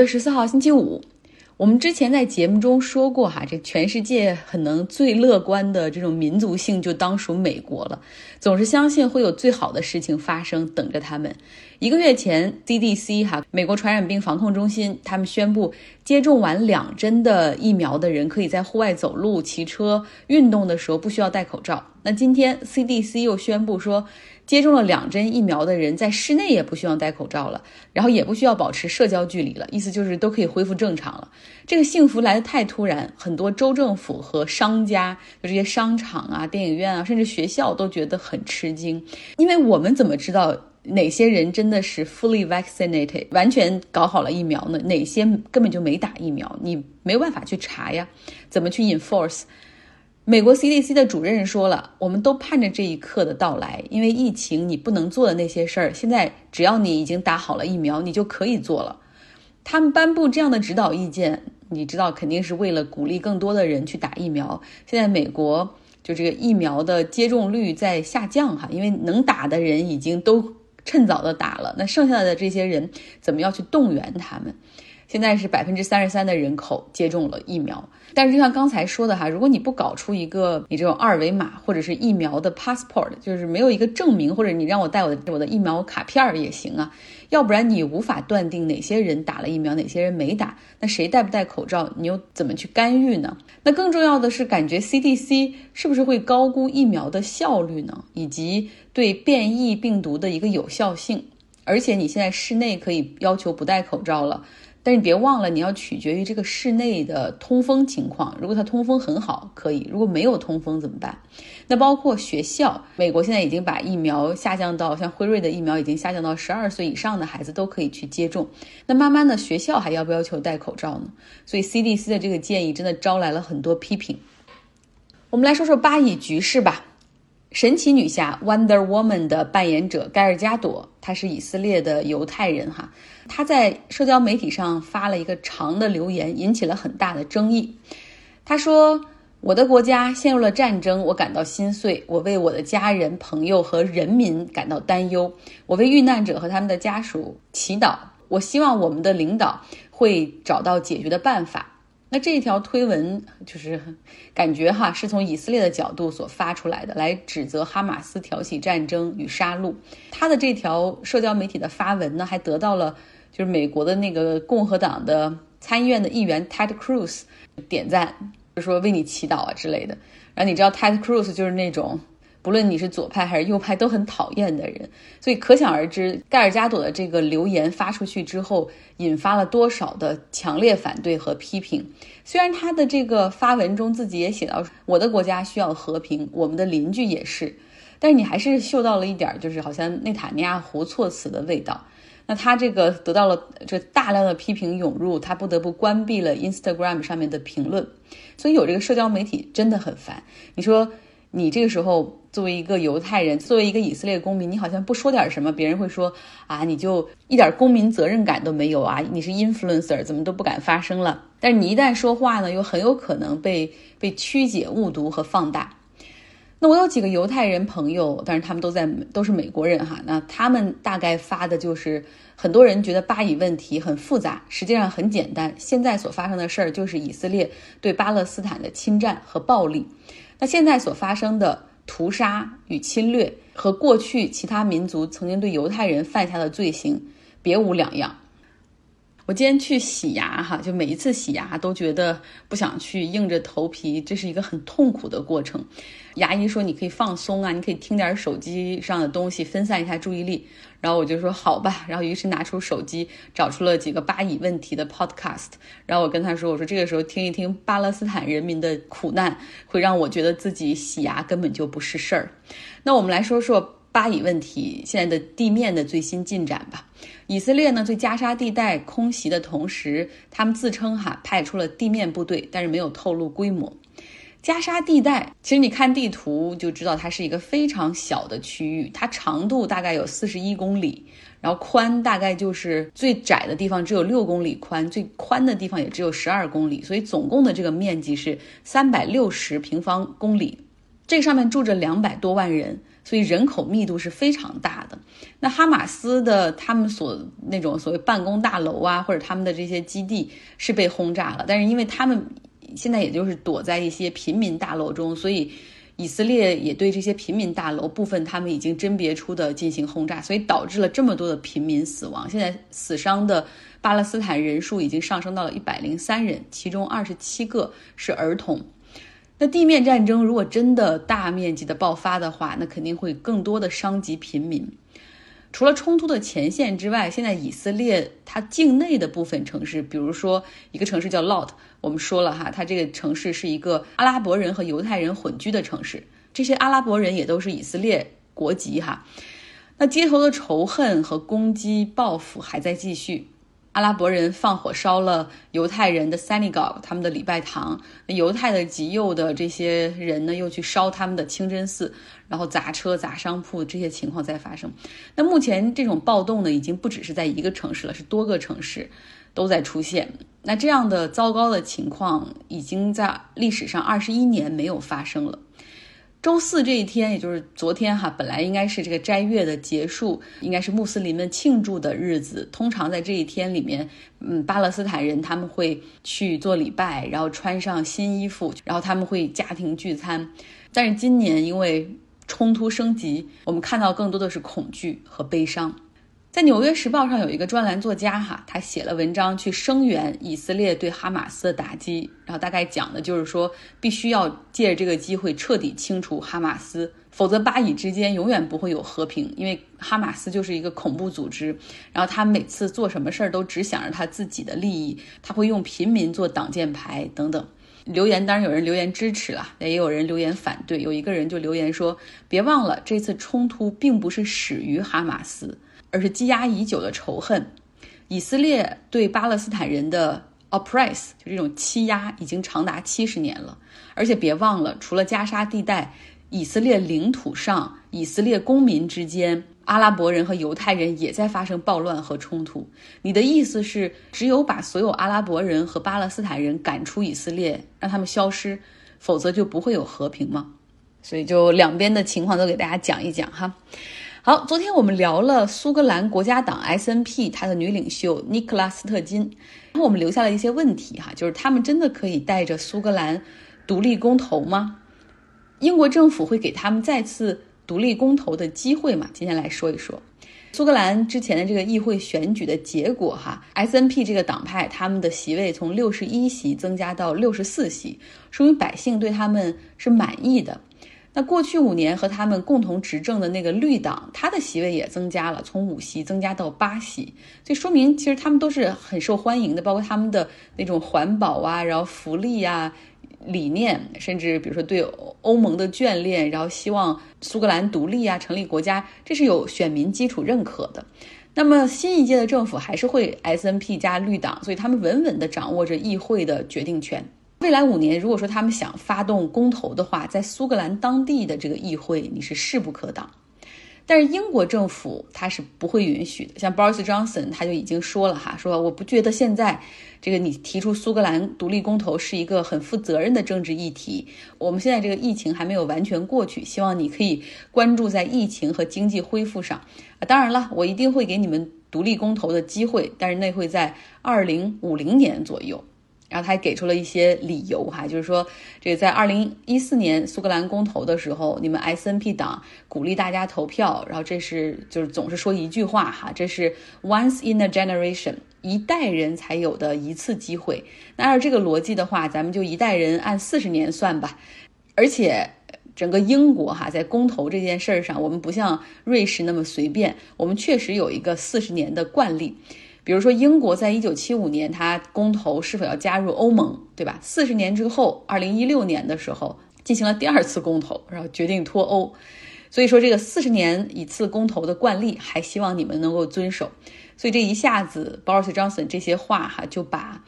月十四号星期五，我们之前在节目中说过哈，这全世界可能最乐观的这种民族性就当属美国了，总是相信会有最好的事情发生等着他们。一个月前，CDC 哈美国传染病防控中心他们宣布，接种完两针的疫苗的人可以在户外走路、骑车、运动的时候不需要戴口罩。那今天 CDC 又宣布说。接种了两针疫苗的人在室内也不需要戴口罩了，然后也不需要保持社交距离了，意思就是都可以恢复正常了。这个幸福来得太突然，很多州政府和商家，就这些商场啊、电影院啊，甚至学校都觉得很吃惊，因为我们怎么知道哪些人真的是 fully vaccinated，完全搞好了疫苗呢？哪些根本就没打疫苗？你没有办法去查呀，怎么去 enforce？美国 CDC 的主任说了，我们都盼着这一刻的到来，因为疫情你不能做的那些事儿，现在只要你已经打好了疫苗，你就可以做了。他们颁布这样的指导意见，你知道肯定是为了鼓励更多的人去打疫苗。现在美国就这个疫苗的接种率在下降哈，因为能打的人已经都趁早的打了，那剩下的这些人怎么要去动员他们？现在是百分之三十三的人口接种了疫苗，但是就像刚才说的哈，如果你不搞出一个你这种二维码或者是疫苗的 passport，就是没有一个证明，或者你让我带我的我的疫苗卡片儿也行啊，要不然你无法断定哪些人打了疫苗，哪些人没打，那谁戴不戴口罩，你又怎么去干预呢？那更重要的是，感觉 CDC 是不是会高估疫苗的效率呢？以及对变异病毒的一个有效性？而且你现在室内可以要求不戴口罩了。但是你别忘了，你要取决于这个室内的通风情况。如果它通风很好，可以；如果没有通风怎么办？那包括学校，美国现在已经把疫苗下降到，像辉瑞的疫苗已经下降到十二岁以上的孩子都可以去接种。那慢慢的，学校还要不要求戴口罩呢？所以 CDC 的这个建议真的招来了很多批评。我们来说说巴以局势吧。神奇女侠 Wonder Woman 的扮演者盖尔加朵，她是以色列的犹太人哈。她在社交媒体上发了一个长的留言，引起了很大的争议。她说：“我的国家陷入了战争，我感到心碎。我为我的家人、朋友和人民感到担忧。我为遇难者和他们的家属祈祷。我希望我们的领导会找到解决的办法。”那这一条推文就是感觉哈，是从以色列的角度所发出来的，来指责哈马斯挑起战争与杀戮。他的这条社交媒体的发文呢，还得到了就是美国的那个共和党的参议院的议员 Ted Cruz 点赞，就说为你祈祷啊之类的。然后你知道 Ted Cruz 就是那种。不论你是左派还是右派，都很讨厌的人，所以可想而知，盖尔加朵的这个留言发出去之后，引发了多少的强烈反对和批评。虽然他的这个发文中自己也写到，我的国家需要和平，我们的邻居也是，但是你还是嗅到了一点，就是好像内塔尼亚胡措辞的味道。那他这个得到了这大量的批评涌入，他不得不关闭了 Instagram 上面的评论。所以有这个社交媒体真的很烦。你说。你这个时候作为一个犹太人，作为一个以色列公民，你好像不说点什么，别人会说啊，你就一点公民责任感都没有啊，你是 influencer，怎么都不敢发声了。但是你一旦说话呢，又很有可能被被曲解、误读和放大。那我有几个犹太人朋友，但是他们都在都是美国人哈，那他们大概发的就是，很多人觉得巴以问题很复杂，实际上很简单，现在所发生的事儿就是以色列对巴勒斯坦的侵占和暴力。那现在所发生的屠杀与侵略，和过去其他民族曾经对犹太人犯下的罪行别无两样。我今天去洗牙，哈，就每一次洗牙都觉得不想去，硬着头皮，这是一个很痛苦的过程。牙医说你可以放松啊，你可以听点手机上的东西，分散一下注意力。然后我就说好吧，然后于是拿出手机，找出了几个巴以问题的 podcast。然后我跟他说，我说这个时候听一听巴勒斯坦人民的苦难，会让我觉得自己洗牙根本就不是事儿。那我们来说说。巴以问题现在的地面的最新进展吧。以色列呢，对加沙地带空袭的同时，他们自称哈派出了地面部队，但是没有透露规模。加沙地带其实你看地图就知道，它是一个非常小的区域，它长度大概有四十一公里，然后宽大概就是最窄的地方只有六公里宽，最宽的地方也只有十二公里，所以总共的这个面积是三百六十平方公里。这上面住着两百多万人，所以人口密度是非常大的。那哈马斯的他们所那种所谓办公大楼啊，或者他们的这些基地是被轰炸了，但是因为他们现在也就是躲在一些平民大楼中，所以。以色列也对这些平民大楼部分，他们已经甄别出的进行轰炸，所以导致了这么多的平民死亡。现在死伤的巴勒斯坦人数已经上升到了一百零三人，其中二十七个是儿童。那地面战争如果真的大面积的爆发的话，那肯定会更多的伤及平民。除了冲突的前线之外，现在以色列它境内的部分城市，比如说一个城市叫 Lot，我们说了哈，它这个城市是一个阿拉伯人和犹太人混居的城市，这些阿拉伯人也都是以色列国籍哈。那街头的仇恨和攻击报复还在继续。阿拉伯人放火烧了犹太人的 synagogue，他们的礼拜堂。犹太的极右的这些人呢，又去烧他们的清真寺，然后砸车、砸商铺，这些情况在发生。那目前这种暴动呢，已经不只是在一个城市了，是多个城市都在出现。那这样的糟糕的情况，已经在历史上二十一年没有发生了。周四这一天，也就是昨天哈，本来应该是这个斋月的结束，应该是穆斯林们庆祝的日子。通常在这一天里面，嗯，巴勒斯坦人他们会去做礼拜，然后穿上新衣服，然后他们会家庭聚餐。但是今年因为冲突升级，我们看到更多的是恐惧和悲伤。在《纽约时报》上有一个专栏作家哈，他写了文章去声援以色列对哈马斯的打击，然后大概讲的就是说，必须要借着这个机会彻底清除哈马斯，否则巴以之间永远不会有和平，因为哈马斯就是一个恐怖组织，然后他每次做什么事儿都只想着他自己的利益，他会用平民做挡箭牌等等。留言当然有人留言支持了，也有人留言反对。有一个人就留言说：“别忘了，这次冲突并不是始于哈马斯。”而是积压已久的仇恨，以色列对巴勒斯坦人的 oppress 就这种欺压已经长达七十年了。而且别忘了，除了加沙地带，以色列领土上以色列公民之间，阿拉伯人和犹太人也在发生暴乱和冲突。你的意思是，只有把所有阿拉伯人和巴勒斯坦人赶出以色列，让他们消失，否则就不会有和平吗？所以就两边的情况都给大家讲一讲哈。好，昨天我们聊了苏格兰国家党 S N P 它的女领袖尼克拉斯特金，然后我们留下了一些问题哈，就是他们真的可以带着苏格兰独立公投吗？英国政府会给他们再次独立公投的机会吗？今天来说一说苏格兰之前的这个议会选举的结果哈，S N P 这个党派他们的席位从六十一席增加到六十四席，说明百姓对他们是满意的。那过去五年和他们共同执政的那个绿党，他的席位也增加了，从五席增加到八席，这说明其实他们都是很受欢迎的，包括他们的那种环保啊，然后福利啊理念，甚至比如说对欧盟的眷恋，然后希望苏格兰独立啊，成立国家，这是有选民基础认可的。那么新一届的政府还是会 S N P 加绿党，所以他们稳稳地掌握着议会的决定权。未来五年，如果说他们想发动公投的话，在苏格兰当地的这个议会，你是势不可挡。但是英国政府他是不会允许的。像 Boris Johnson 他就已经说了哈，说我不觉得现在这个你提出苏格兰独立公投是一个很负责任的政治议题。我们现在这个疫情还没有完全过去，希望你可以关注在疫情和经济恢复上。啊，当然了，我一定会给你们独立公投的机会，但是那会在二零五零年左右。然后他还给出了一些理由哈，就是说，这个在二零一四年苏格兰公投的时候，你们 S N P 党鼓励大家投票，然后这是就是总是说一句话哈，这是 once in a generation 一代人才有的一次机会。那按照这个逻辑的话，咱们就一代人按四十年算吧。而且整个英国哈，在公投这件事儿上，我们不像瑞士那么随便，我们确实有一个四十年的惯例。比如说，英国在一九七五年，它公投是否要加入欧盟，对吧？四十年之后，二零一六年的时候进行了第二次公投，然后决定脱欧。所以说，这个四十年一次公投的惯例，还希望你们能够遵守。所以这一下子，Boris Johnson 这些话哈，就把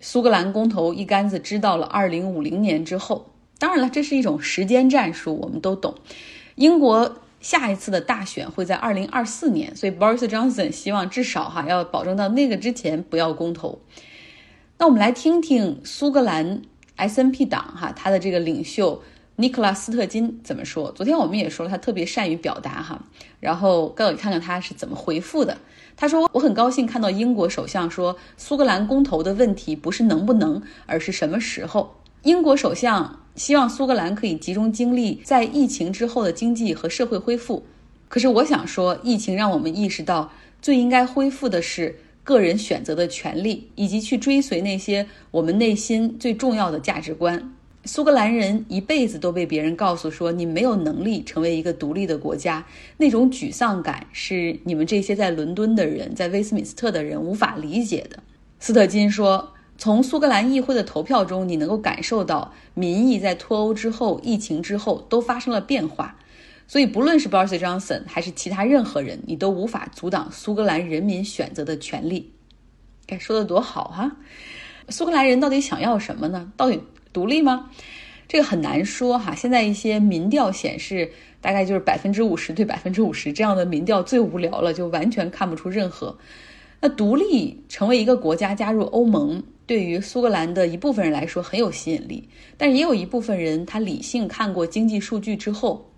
苏格兰公投一竿子支到了二零五零年之后。当然了，这是一种时间战术，我们都懂。英国。下一次的大选会在二零二四年，所以 Boris Johnson 希望至少哈要保证到那个之前不要公投。那我们来听听苏格兰 S N P 党哈他的这个领袖尼克拉斯特金怎么说？昨天我们也说了，他特别善于表达哈。然后告诉你看看他是怎么回复的。他说：“我很高兴看到英国首相说，苏格兰公投的问题不是能不能，而是什么时候。英国首相希望苏格兰可以集中精力在疫情之后的经济和社会恢复。可是我想说，疫情让我们意识到，最应该恢复的是个人选择的权利，以及去追随那些我们内心最重要的价值观。”苏格兰人一辈子都被别人告诉说你没有能力成为一个独立的国家，那种沮丧感是你们这些在伦敦的人、在威斯敏斯特的人无法理解的。斯特金说，从苏格兰议会的投票中，你能够感受到民意在脱欧之后、疫情之后都发生了变化。所以，不论是 Boris Johnson 还是其他任何人，你都无法阻挡苏格兰人民选择的权利。该说的多好哈！苏格兰人到底想要什么呢？到底？独立吗？这个很难说哈。现在一些民调显示，大概就是百分之五十对百分之五十这样的民调最无聊了，就完全看不出任何。那独立成为一个国家加入欧盟，对于苏格兰的一部分人来说很有吸引力，但是也有一部分人他理性看过经济数据之后，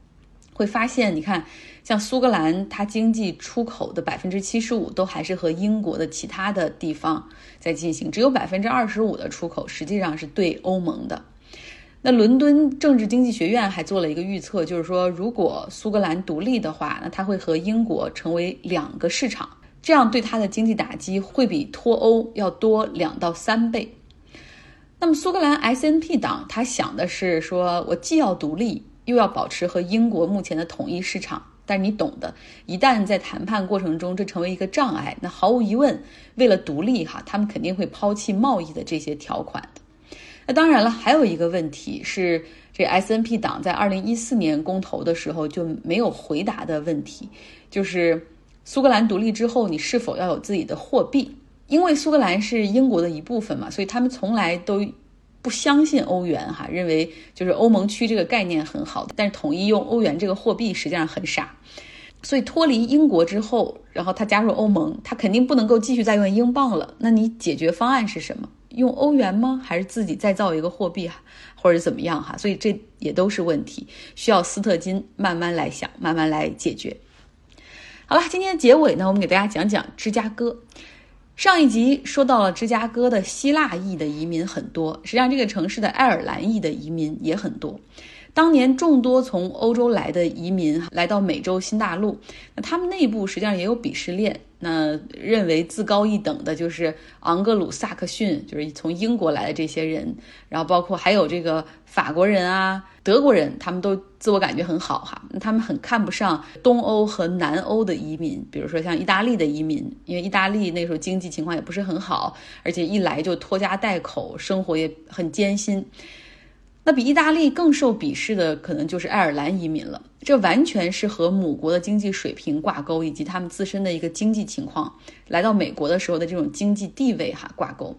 会发现，你看，像苏格兰，它经济出口的百分之七十五都还是和英国的其他的地方。在进行，只有百分之二十五的出口实际上是对欧盟的。那伦敦政治经济学院还做了一个预测，就是说，如果苏格兰独立的话，那它会和英国成为两个市场，这样对它的经济打击会比脱欧要多两到三倍。那么苏格兰 SNP 党他想的是说，我既要独立，又要保持和英国目前的统一市场。但是你懂的，一旦在谈判过程中这成为一个障碍，那毫无疑问，为了独立哈，他们肯定会抛弃贸易的这些条款的那当然了，还有一个问题是，这 S N P 党在二零一四年公投的时候就没有回答的问题，就是苏格兰独立之后，你是否要有自己的货币？因为苏格兰是英国的一部分嘛，所以他们从来都。不相信欧元哈，认为就是欧盟区这个概念很好的，但是统一用欧元这个货币实际上很傻。所以脱离英国之后，然后他加入欧盟，他肯定不能够继续再用英镑了。那你解决方案是什么？用欧元吗？还是自己再造一个货币，或者怎么样哈？所以这也都是问题，需要斯特金慢慢来想，慢慢来解决。好了，今天的结尾呢，我们给大家讲讲芝加哥。上一集说到了芝加哥的希腊裔的移民很多，实际上这个城市的爱尔兰裔的移民也很多。当年众多从欧洲来的移民来到美洲新大陆，那他们内部实际上也有鄙视链。那认为自高一等的就是昂格鲁萨克逊，就是从英国来的这些人，然后包括还有这个法国人啊、德国人，他们都自我感觉很好哈。他们很看不上东欧和南欧的移民，比如说像意大利的移民，因为意大利那时候经济情况也不是很好，而且一来就拖家带口，生活也很艰辛。那比意大利更受鄙视的，可能就是爱尔兰移民了。这完全是和母国的经济水平挂钩，以及他们自身的一个经济情况，来到美国的时候的这种经济地位哈挂钩。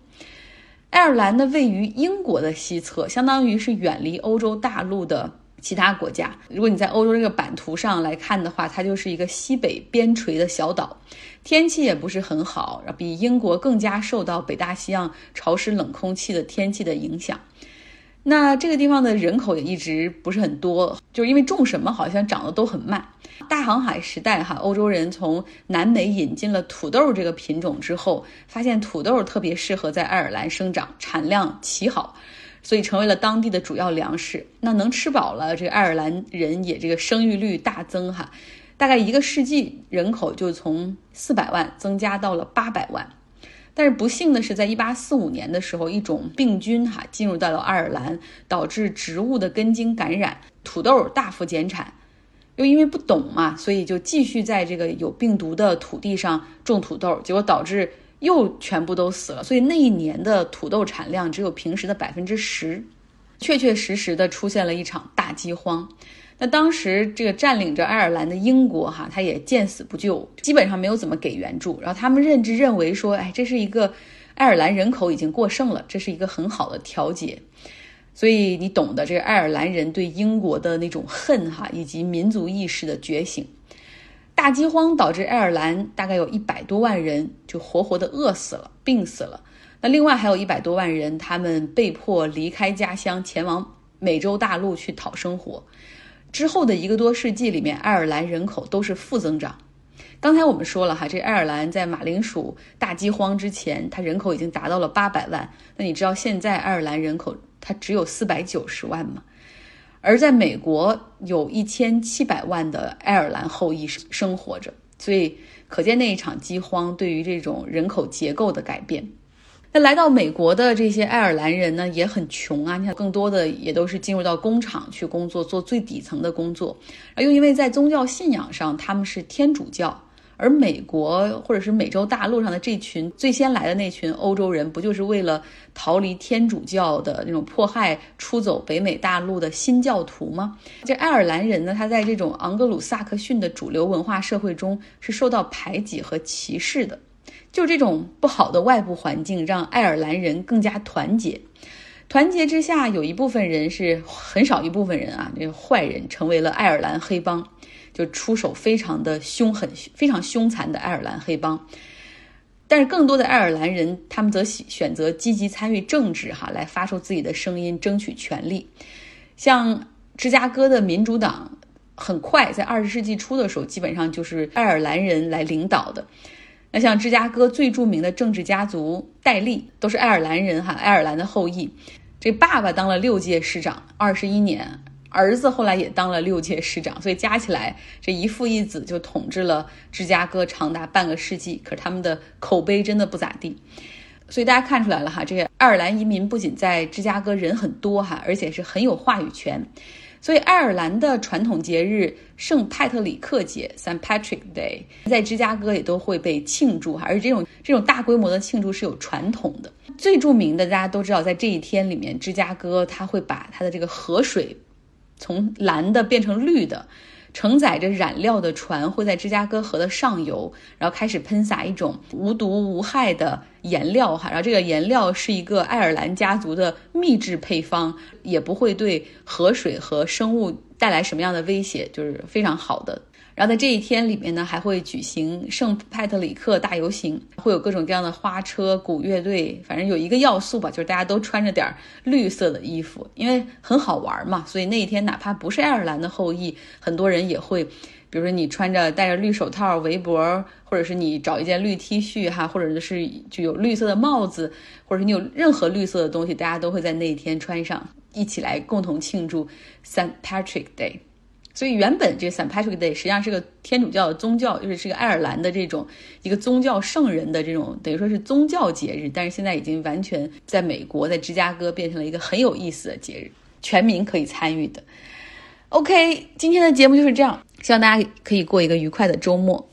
爱尔兰呢，位于英国的西侧，相当于是远离欧洲大陆的其他国家。如果你在欧洲这个版图上来看的话，它就是一个西北边陲的小岛，天气也不是很好，比英国更加受到北大西洋潮湿冷空气的天气的影响。那这个地方的人口也一直不是很多，就是因为种什么好像长得都很慢。大航海时代哈，欧洲人从南美引进了土豆这个品种之后，发现土豆特别适合在爱尔兰生长，产量奇好，所以成为了当地的主要粮食。那能吃饱了，这个爱尔兰人也这个生育率大增哈，大概一个世纪人口就从四百万增加到了八百万。但是不幸的是，在一八四五年的时候，一种病菌哈进入到了爱尔兰，导致植物的根茎感染，土豆大幅减产。又因为不懂嘛，所以就继续在这个有病毒的土地上种土豆，结果导致又全部都死了。所以那一年的土豆产量只有平时的百分之十，确确实实的出现了一场大饥荒。那当时这个占领着爱尔兰的英国哈，他也见死不救，基本上没有怎么给援助。然后他们认知认为说，哎，这是一个爱尔兰人口已经过剩了，这是一个很好的调节。所以你懂得这个爱尔兰人对英国的那种恨哈，以及民族意识的觉醒。大饥荒导致爱尔兰大概有一百多万人就活活的饿死了、病死了。那另外还有一百多万人，他们被迫离开家乡前往。美洲大陆去讨生活。之后的一个多世纪里面，爱尔兰人口都是负增长。刚才我们说了哈，这爱尔兰在马铃薯大饥荒之前，它人口已经达到了八百万。那你知道现在爱尔兰人口它只有四百九十万吗？而在美国有一千七百万的爱尔兰后裔生活着，所以可见那一场饥荒对于这种人口结构的改变。那来到美国的这些爱尔兰人呢，也很穷啊。你看，更多的也都是进入到工厂去工作，做最底层的工作。而又因为在宗教信仰上，他们是天主教，而美国或者是美洲大陆上的这群最先来的那群欧洲人，不就是为了逃离天主教的那种迫害，出走北美大陆的新教徒吗？这爱尔兰人呢，他在这种昂格鲁萨克逊的主流文化社会中是受到排挤和歧视的。就这种不好的外部环境，让爱尔兰人更加团结。团结之下，有一部分人是很少一部分人啊，这个坏人成为了爱尔兰黑帮，就出手非常的凶狠、非常凶残的爱尔兰黑帮。但是更多的爱尔兰人，他们则选择积极参与政治，哈，来发出自己的声音，争取权利。像芝加哥的民主党，很快在二十世纪初的时候，基本上就是爱尔兰人来领导的。那像芝加哥最著名的政治家族戴利，都是爱尔兰人哈，爱尔兰的后裔。这爸爸当了六届市长，二十一年；儿子后来也当了六届市长，所以加起来这一父一子就统治了芝加哥长达半个世纪。可是他们的口碑真的不咋地，所以大家看出来了哈，这个爱尔兰移民不仅在芝加哥人很多哈，而且是很有话语权。所以，爱尔兰的传统节日圣派特里克节 （St. Patrick Day） 在芝加哥也都会被庆祝哈，而这种这种大规模的庆祝是有传统的。最著名的，大家都知道，在这一天里面，芝加哥它会把它的这个河水从蓝的变成绿的。承载着染料的船会在芝加哥河的上游，然后开始喷洒一种无毒无害的颜料哈，然后这个颜料是一个爱尔兰家族的秘制配方，也不会对河水和生物带来什么样的威胁，就是非常好的。然后在这一天里面呢，还会举行圣派特里克大游行，会有各种各样的花车、鼓乐队，反正有一个要素吧，就是大家都穿着点绿色的衣服，因为很好玩嘛。所以那一天，哪怕不是爱尔兰的后裔，很多人也会，比如说你穿着戴着绿手套、围脖，或者是你找一件绿 T 恤哈，或者是就有绿色的帽子，或者是你有任何绿色的东西，大家都会在那一天穿上，一起来共同庆祝 Saint Patrick Day。所以原本这个 Saint Patrick Day 实际上是个天主教的宗教，就是是个爱尔兰的这种一个宗教圣人的这种等于说是宗教节日，但是现在已经完全在美国在芝加哥变成了一个很有意思的节日，全民可以参与的。OK，今天的节目就是这样，希望大家可以过一个愉快的周末。